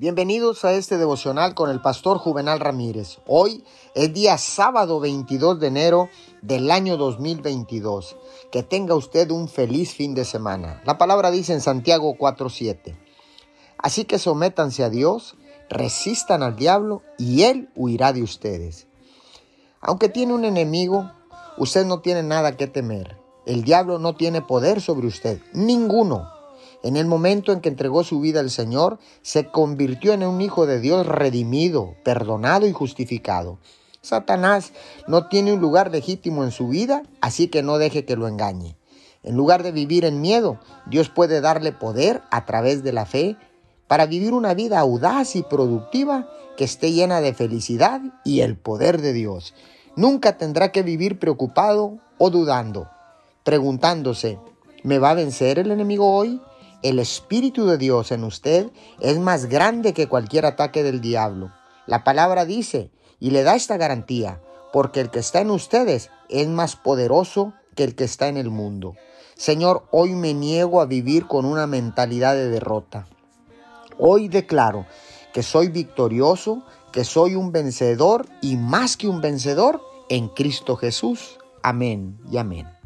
Bienvenidos a este devocional con el pastor Juvenal Ramírez. Hoy es día sábado 22 de enero del año 2022. Que tenga usted un feliz fin de semana. La palabra dice en Santiago 4:7. Así que sométanse a Dios, resistan al diablo y él huirá de ustedes. Aunque tiene un enemigo, usted no tiene nada que temer. El diablo no tiene poder sobre usted, ninguno. En el momento en que entregó su vida al Señor, se convirtió en un hijo de Dios redimido, perdonado y justificado. Satanás no tiene un lugar legítimo en su vida, así que no deje que lo engañe. En lugar de vivir en miedo, Dios puede darle poder a través de la fe para vivir una vida audaz y productiva que esté llena de felicidad y el poder de Dios. Nunca tendrá que vivir preocupado o dudando, preguntándose, ¿me va a vencer el enemigo hoy? El Espíritu de Dios en usted es más grande que cualquier ataque del diablo. La palabra dice y le da esta garantía, porque el que está en ustedes es más poderoso que el que está en el mundo. Señor, hoy me niego a vivir con una mentalidad de derrota. Hoy declaro que soy victorioso, que soy un vencedor y más que un vencedor en Cristo Jesús. Amén y amén.